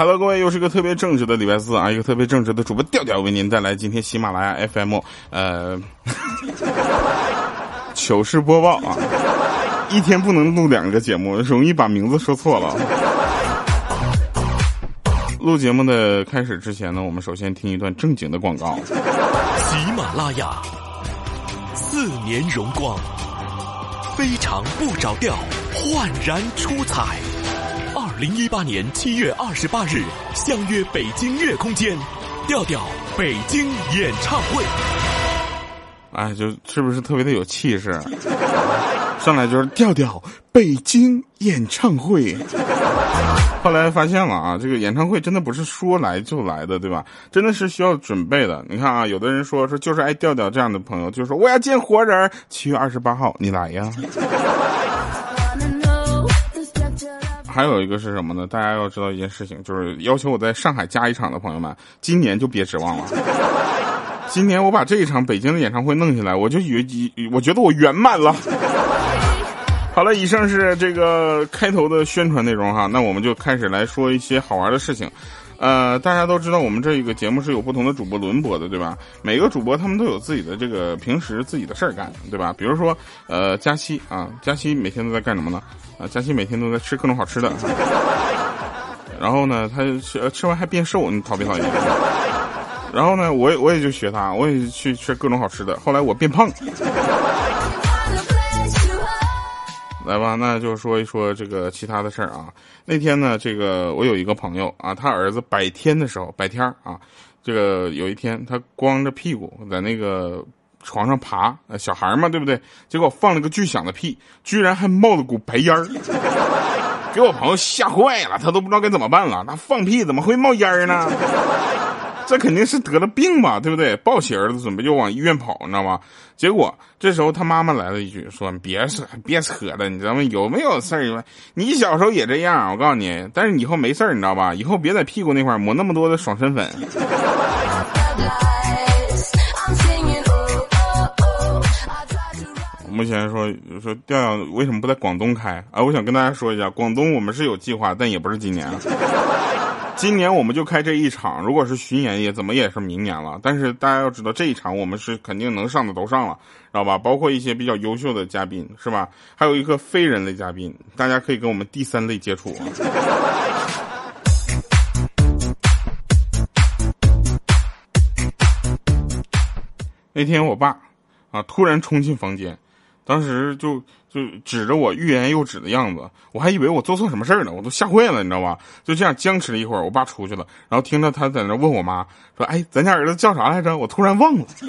Hello，各位，又是一个特别正直的礼拜四啊！一个特别正直的主播调调为您带来今天喜马拉雅 FM 呃糗事播报啊！一天不能录两个节目，容易把名字说错了。录节目的开始之前呢，我们首先听一段正经的广告。喜马拉雅四年荣光，非常不着调，焕然出彩。零一八年七月二十八日，相约北京乐空间，调调北京演唱会。哎，就是不是特别的有气势？上来就是调调北京演唱会。后来发现了啊，这个演唱会真的不是说来就来的，对吧？真的是需要准备的。你看啊，有的人说说就是爱调调这样的朋友，就说我要见活人，七月二十八号你来呀。还有一个是什么呢？大家要知道一件事情，就是要求我在上海加一场的朋友们，今年就别指望了。今年我把这一场北京的演唱会弄下来，我就以为，我觉得我圆满了。好了，以上是这个开头的宣传内容哈，那我们就开始来说一些好玩的事情。呃，大家都知道我们这一个节目是有不同的主播轮播的，对吧？每个主播他们都有自己的这个平时自己的事儿干，对吧？比如说，呃，佳期啊，佳期每天都在干什么呢？啊，佳期每天都在吃各种好吃的。然后呢，他吃吃完还变瘦，你讨不讨厌？然后呢，我也我也就学他，我也去吃各种好吃的。后来我变胖。来吧，那就说一说这个其他的事儿啊。那天呢，这个我有一个朋友啊，他儿子百天的时候，百天啊，这个有一天他光着屁股在那个床上爬，小孩嘛，对不对？结果放了个巨响的屁，居然还冒了股白烟儿，给我朋友吓坏了，他都不知道该怎么办了。那放屁怎么会冒烟儿呢？这肯定是得了病吧，对不对？抱起儿子准备就往医院跑，你知道吗？结果这时候他妈妈来了一句，说：“别扯，别扯了，你知道吗？有没有事儿？你小时候也这样，我告诉你。但是以后没事儿，你知道吧？以后别在屁股那块抹那么多的爽身粉。”目前说说调调为什么不在广东开？啊，我想跟大家说一下，广东我们是有计划，但也不是今年。今年我们就开这一场，如果是巡演也怎么也是明年了。但是大家要知道，这一场我们是肯定能上的都上了，知道吧？包括一些比较优秀的嘉宾，是吧？还有一个非人类嘉宾，大家可以跟我们第三类接触。那天我爸啊突然冲进房间。当时就就指着我欲言又止的样子，我还以为我做错什么事儿呢，我都吓坏了，你知道吧？就这样僵持了一会儿，我爸出去了，然后听着他在那问我妈说：“哎，咱家儿子叫啥来着？”我突然忘了。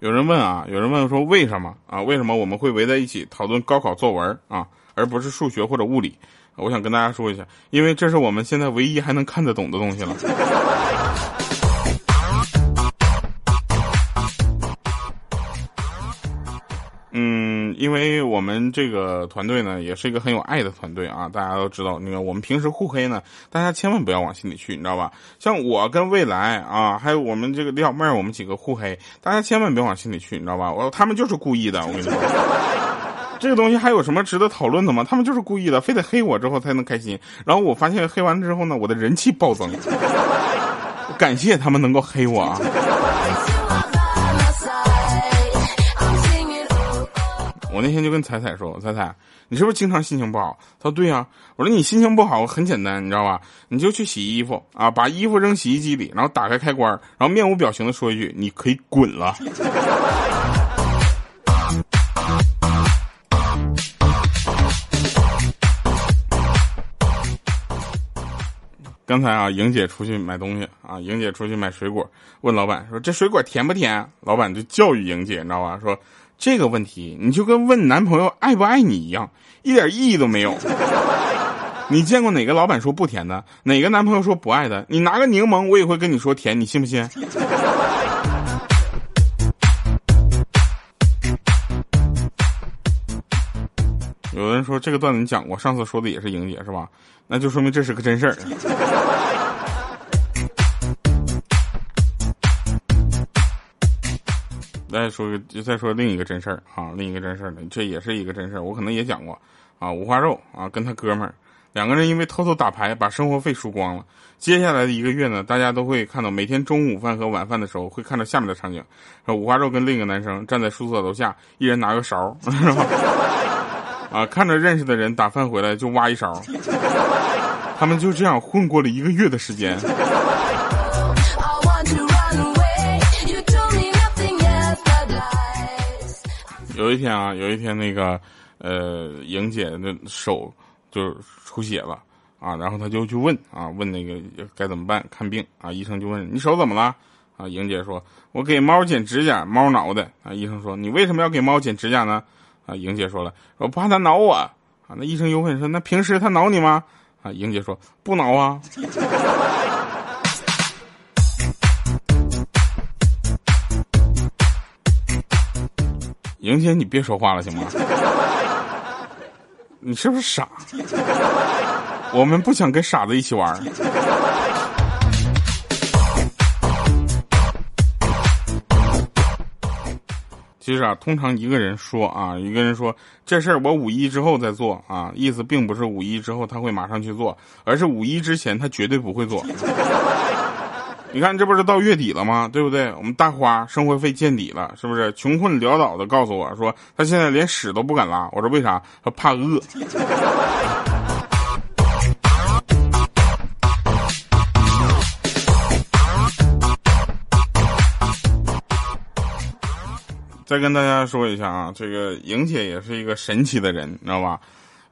有人问啊，有人问说为什么啊？为什么我们会围在一起讨论高考作文啊？而不是数学或者物理，我想跟大家说一下，因为这是我们现在唯一还能看得懂的东西了。嗯，因为我们这个团队呢，也是一个很有爱的团队啊，大家都知道，那个我们平时互黑呢，大家千万不要往心里去，你知道吧？像我跟未来啊，还有我们这个李小妹儿，我们几个互黑，大家千万别往心里去，你知道吧？我他们就是故意的，我跟你说。这个东西还有什么值得讨论的吗？他们就是故意的，非得黑我之后才能开心。然后我发现黑完之后呢，我的人气暴增。感谢他们能够黑我啊！我那天就跟彩彩说：“彩彩，你是不是经常心情不好？”他说：“对呀。”我说：“你心情不好很简单，你知道吧？你就去洗衣服啊，把衣服扔洗衣机里，然后打开开关，然后面无表情的说一句：‘你可以滚了。’”刚才啊，莹姐出去买东西啊，莹姐出去买水果，问老板说：“这水果甜不甜？”老板就教育莹姐，你知道吧？说这个问题你就跟问男朋友爱不爱你一样，一点意义都没有。你见过哪个老板说不甜的？哪个男朋友说不爱的？你拿个柠檬，我也会跟你说甜，你信不信？说这个段子你讲过，上次说的也是莹姐是吧？那就说明这是个真事儿。再说个，再说另一个真事儿啊，另一个真事儿呢，这也是一个真事儿，我可能也讲过啊。五花肉啊，跟他哥们儿两个人因为偷偷打牌，把生活费输光了。接下来的一个月呢，大家都会看到每天中午饭和晚饭的时候，会看到下面的场景：五花肉跟另一个男生站在宿舍楼下，一人拿个勺，啊，看着认识的人打饭回来就挖一勺。他们就这样混过了一个月的时间。有一天啊，有一天那个，呃，莹姐的手就出血了啊，然后她就去问啊，问那个该怎么办看病啊，医生就问你手怎么了啊？莹姐说，我给猫剪指甲，猫挠的啊。医生说，你为什么要给猫剪指甲呢？啊，莹姐说了，我怕它挠我啊。那医生又问说，那平时它挠你吗？啊，莹姐说不挠啊。莹姐，你别说话了行吗？你是不是傻？我们不想跟傻子一起玩。其实啊，通常一个人说啊，一个人说这事儿我五一之后再做啊，意思并不是五一之后他会马上去做，而是五一之前他绝对不会做。你看，这不是到月底了吗？对不对？我们大花生活费见底了，是不是？穷困潦倒的告诉我说，他现在连屎都不敢拉。我说为啥？他怕饿。再跟大家说一下啊，这个莹姐也是一个神奇的人，你知道吧？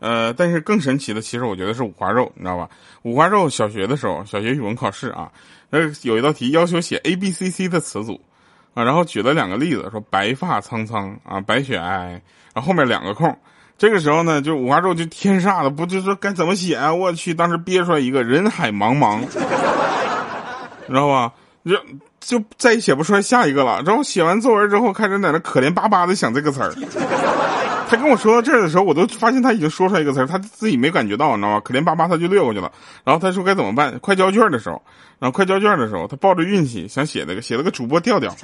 呃，但是更神奇的，其实我觉得是五花肉，你知道吧？五花肉小学的时候，小学语文考试啊。呃，有一道题要求写 A B C C 的词组，啊，然后举了两个例子，说白发苍苍啊，白雪皑皑，然后后面两个空，这个时候呢，就五花肉就天煞了不就说该怎么写啊？我去，当时憋出来一个人海茫茫，知道吧？这就再也写不出来下一个了。然后写完作文之后，开始在那可怜巴巴的想这个词儿。他跟我说到这儿的时候，我都发现他已经说出来一个词儿，他自己没感觉到，你知道吗？可怜巴巴他就略过去了。然后他说该怎么办？快交卷的时候，然后快交卷的时候，他抱着运气想写那个，写了个主播调调。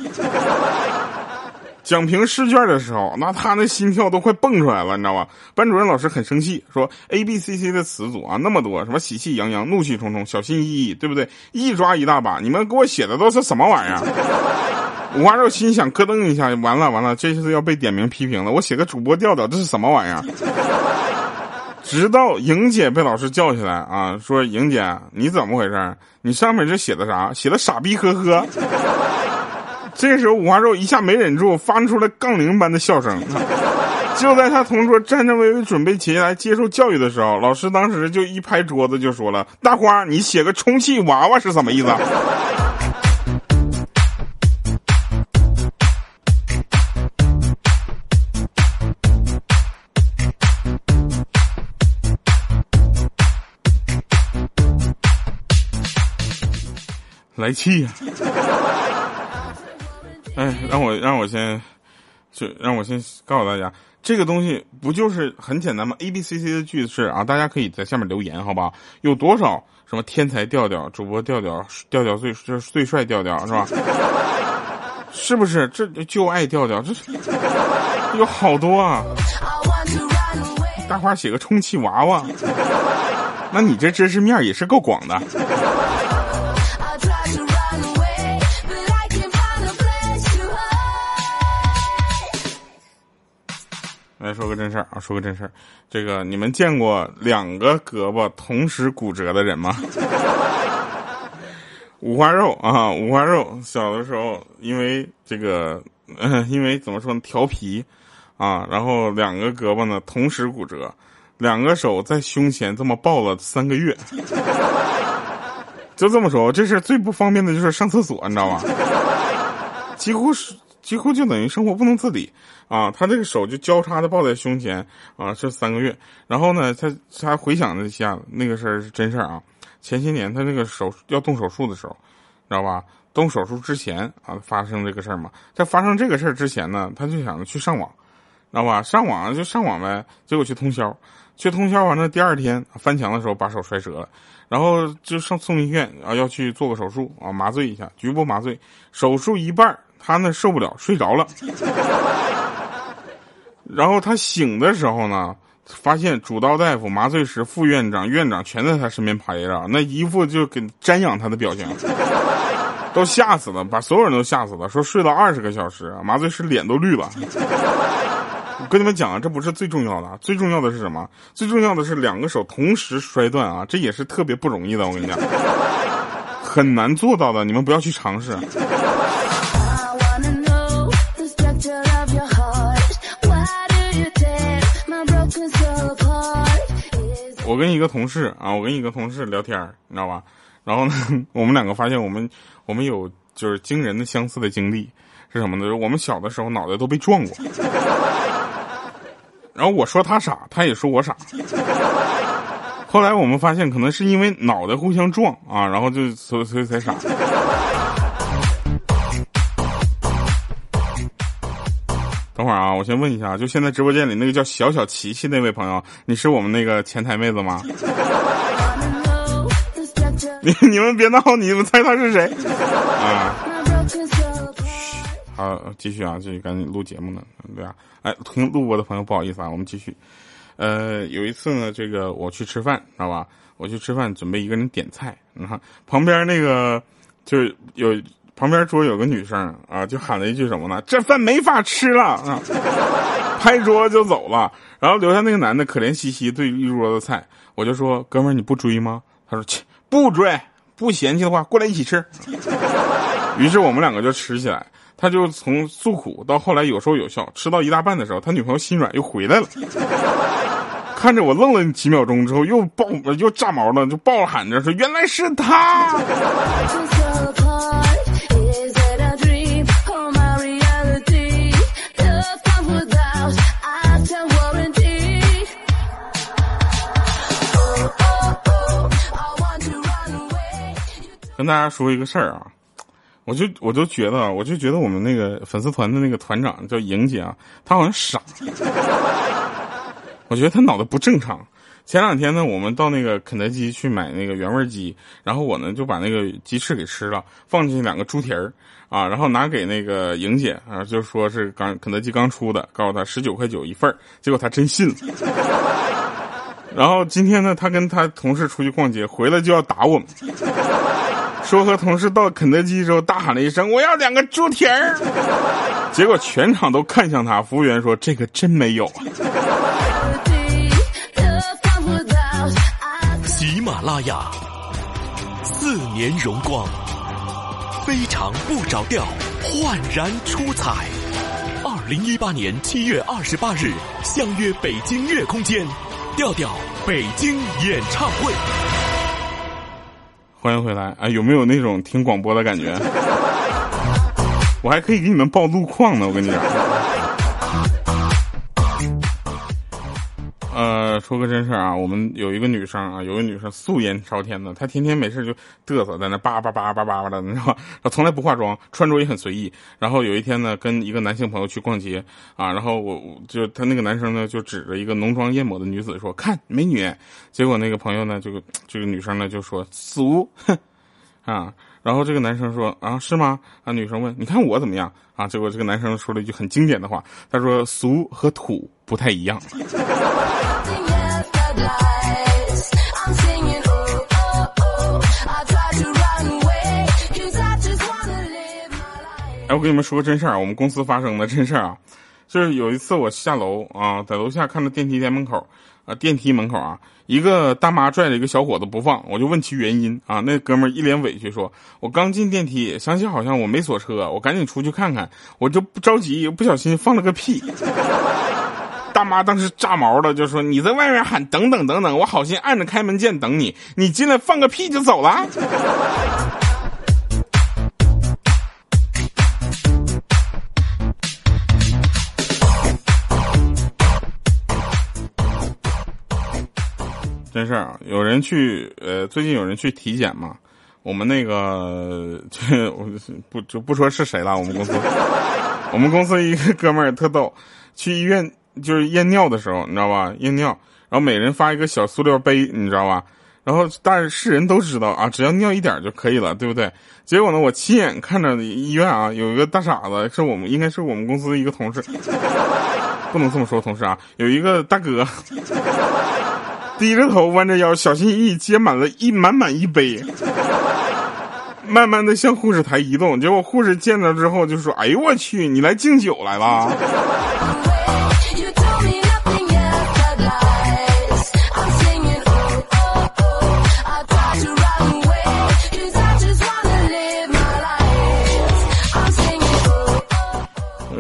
讲评试卷的时候，那他那心跳都快蹦出来了，你知道吧？班主任老师很生气，说 A B C C 的词组啊那么多，什么喜气洋洋、怒气冲冲、小心翼翼，对不对？一抓一大把，你们给我写的都是什么玩意儿？五花肉心想咯噔一下，完了完了，这次要被点名批评了。我写个主播调调，这是什么玩意儿？直到莹姐被老师叫起来啊，说莹姐你怎么回事？你上面这写的啥？写的傻逼呵呵。这时候五花肉一下没忍住，发出了杠铃般的笑声。就在他同桌颤颤巍巍准备起来接受教育的时候，老师当时就一拍桌子就说了：“大花，你写个充气娃娃是什么意思？” 来气呀！哎，让我让我先，就让我先告诉大家，这个东西不就是很简单吗？A B C C 的句式啊，大家可以在下面留言，好吧？有多少什么天才调调、主播调调、调调最就是最帅调调是吧？是不是？这就爱调调，这有好多啊！大花写个充气娃娃，那你这知识面也是够广的。来说个真事儿啊，说个真事儿，这个你们见过两个胳膊同时骨折的人吗？五花肉啊，五花肉小的时候因为这个，因为怎么说呢，调皮啊，然后两个胳膊呢同时骨折，两个手在胸前这么抱了三个月，就这么说，这是最不方便的就是上厕所，你知道吗？几乎是。几乎就等于生活不能自理啊！他这个手就交叉的抱在胸前啊，这三个月。然后呢，他他回想了一下那个事儿是真事儿啊。前些年他那个手要动手术的时候，知道吧？动手术之前啊，发生这个事儿嘛。在发生这个事儿之前呢，他就想着去上网，知道吧？上网就上网呗。结果去通宵，去通宵完了，第二天翻墙的时候把手摔折了，然后就上送医院啊，要去做个手术啊，麻醉一下，局部麻醉。手术一半他呢受不了，睡着了。然后他醒的时候呢，发现主刀大夫、麻醉师、副院长、院长全在他身边陪着，那一副就给瞻仰他的表情，都吓死了，把所有人都吓死了。说睡了二十个小时，麻醉师脸都绿了。我跟你们讲啊，这不是最重要的，最重要的是什么？最重要的是两个手同时摔断啊，这也是特别不容易的。我跟你讲，很难做到的，你们不要去尝试。我跟一个同事啊，我跟一个同事聊天你知道吧？然后呢，我们两个发现我们我们有就是惊人的相似的经历是什么呢？就是我们小的时候脑袋都被撞过。然后我说他傻，他也说我傻。后来我们发现，可能是因为脑袋互相撞啊，然后就所所以才傻。等会儿啊，我先问一下，就现在直播间里那个叫小小琪琪那位朋友，你是我们那个前台妹子吗？你 你们别闹，你们猜他是谁？啊！好，继续啊，继续赶紧录节目呢，对吧？哎，听录播的朋友不好意思啊，我们继续。呃，有一次呢，这个我去吃饭，知道吧？我去吃饭，准备一个人点菜，你看旁边那个就是有。旁边桌有个女生啊，就喊了一句什么呢？这饭没法吃了啊！拍桌就走了，然后留下那个男的可怜兮兮对一桌子菜。我就说：“哥们儿，你不追吗？”他说：“切，不追，不嫌弃的话，过来一起吃。” 于是我们两个就吃起来。他就从诉苦到后来有说有笑，吃到一大半的时候，他女朋友心软又回来了，看着我愣了几秒钟之后，又爆又炸毛了，就爆喊着说：“原来是他！”跟大家说一个事儿啊，我就我就觉得，我就觉得我们那个粉丝团的那个团长叫莹姐啊，她好像傻，我觉得她脑子不正常。前两天呢，我们到那个肯德基去买那个原味鸡，然后我呢就把那个鸡翅给吃了，放进去两个猪蹄儿啊，然后拿给那个莹姐啊，就说是刚肯德基刚出的，告诉她十九块九一份儿，结果她真信了。然后今天呢，她跟她同事出去逛街，回来就要打我们。说和同事到肯德基之后大喊了一声：“我要两个猪蹄儿！”结果全场都看向他。服务员说：“这个真没有。”喜马拉雅四年荣光，非常不着调，焕然出彩。二零一八年七月二十八日，相约北京乐空间，调调北京演唱会。欢迎回来啊！有没有那种听广播的感觉？我还可以给你们报路况呢，我跟你讲。呃，说个真事啊，我们有一个女生啊，有个女生素颜朝天的，她天天没事就嘚瑟在那叭叭叭叭叭叭的，你知道吧？她从来不化妆，穿着也很随意。然后有一天呢，跟一个男性朋友去逛街啊，然后我就他那个男生呢就指着一个浓妆艳抹的女子说：“看美女。”结果那个朋友呢就这个女生呢就说：“俗，哼 啊。”然后这个男生说：“啊，是吗？”啊，女生问：“你看我怎么样？”啊，结果这个男生说了一句很经典的话，他说：“俗和土不太一样。” 哎，我跟你们说个真事儿，我们公司发生的真事儿啊，就是有一次我下楼啊，在楼下看到电梯店门口啊，电梯门口啊，一个大妈拽着一个小伙子不放，我就问其原因啊，那哥们儿一脸委屈说：“我刚进电梯，想起好像我没锁车，我赶紧出去看看，我就不着急，不小心放了个屁。”大妈当时炸毛了，就说：“你在外面喊等等等等，我好心按着开门键等你，你进来放个屁就走了。”真事儿啊，有人去呃，最近有人去体检嘛？我们那个 这我不就不说是谁了。我们公司，我们公司一个哥们儿特逗，去医院就是验尿的时候，你知道吧？验尿，然后每人发一个小塑料杯，你知道吧？然后但是世人都知道啊，只要尿一点就可以了，对不对？结果呢，我亲眼看着医院啊，有一个大傻子，是我们应该是我们公司的一个同事，不能这么说，同事啊，有一个大哥，低着头弯着腰，小心翼翼接满了一满满一杯。慢慢的向护士台移动，结果护士见到之后就说：“哎呦我去，你来敬酒来了。”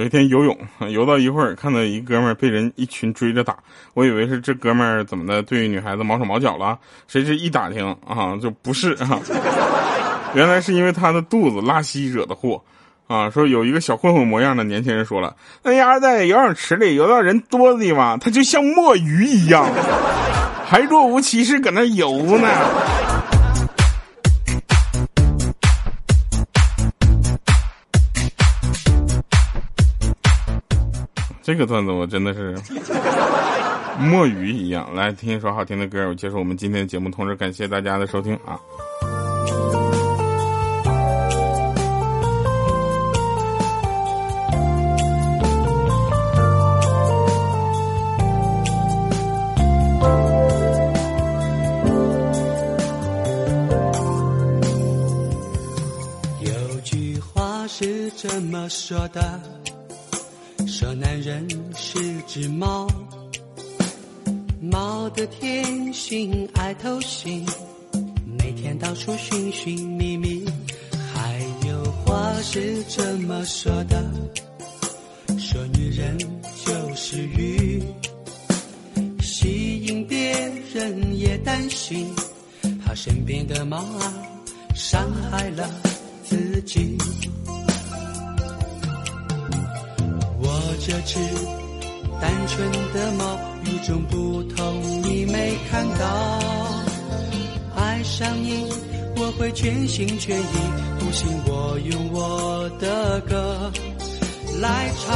有一天游泳，游到一会儿，看到一哥们儿被人一群追着打，我以为是这哥们儿怎么的对女孩子毛手毛脚了，谁知一打听啊，就不是 啊。原来是因为他的肚子拉稀惹的祸，啊！说有一个小混混模样的年轻人说了，那丫在游泳池里游到人多的地方，他就像墨鱼一样，还若无其事搁那游呢。这个段子我真的是 墨鱼一样。来听一首好听的歌，我结束我们今天的节目，同时感谢大家的收听啊。有句话是这么说的，人是只猫，猫的天性爱偷腥，每天到处寻寻觅觅。还有话是这么说的，说女人就是鱼，吸引别人也担心，怕身边的猫啊伤害了自己。这只单纯的猫与众不同，你没看到？爱上你，我会全心全意，不信我用我的歌来唱。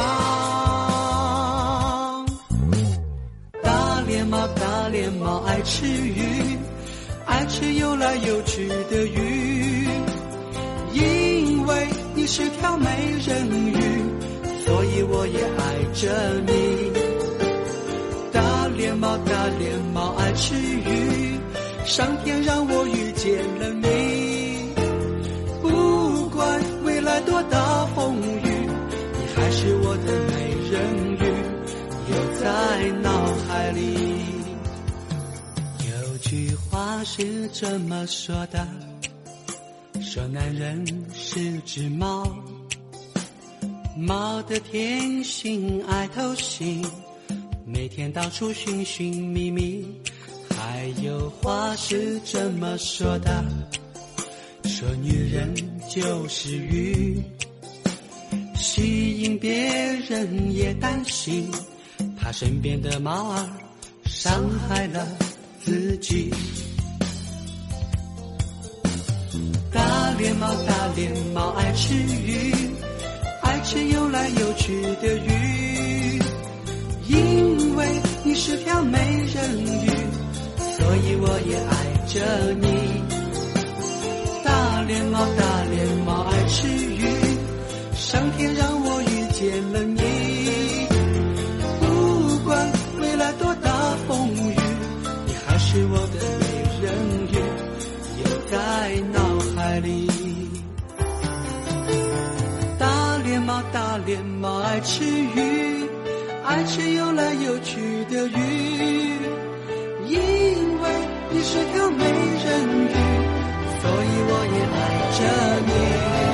大脸猫，大脸猫爱吃鱼，爱吃游来游去的鱼，因为你是条美人鱼。所以我也爱着你，大脸猫，大脸猫爱吃鱼，上天让我遇见了你。不管未来多大风雨，你还是我的美人鱼，留在脑海里。有句话是这么说的，说男人是只猫。猫的天性爱偷腥，每天到处寻寻觅觅。还有话是这么说的，说女人就是鱼，吸引别人也担心，怕身边的猫儿伤害了自己。大脸猫，大脸猫爱吃鱼。是游来游去的鱼，因为你是条美人鱼，所以我也爱着你。大脸猫，大脸猫爱吃鱼，上天让我遇见了你。天猫爱吃鱼，爱吃游来游去的鱼。因为你是条美人鱼，所以我也爱着你。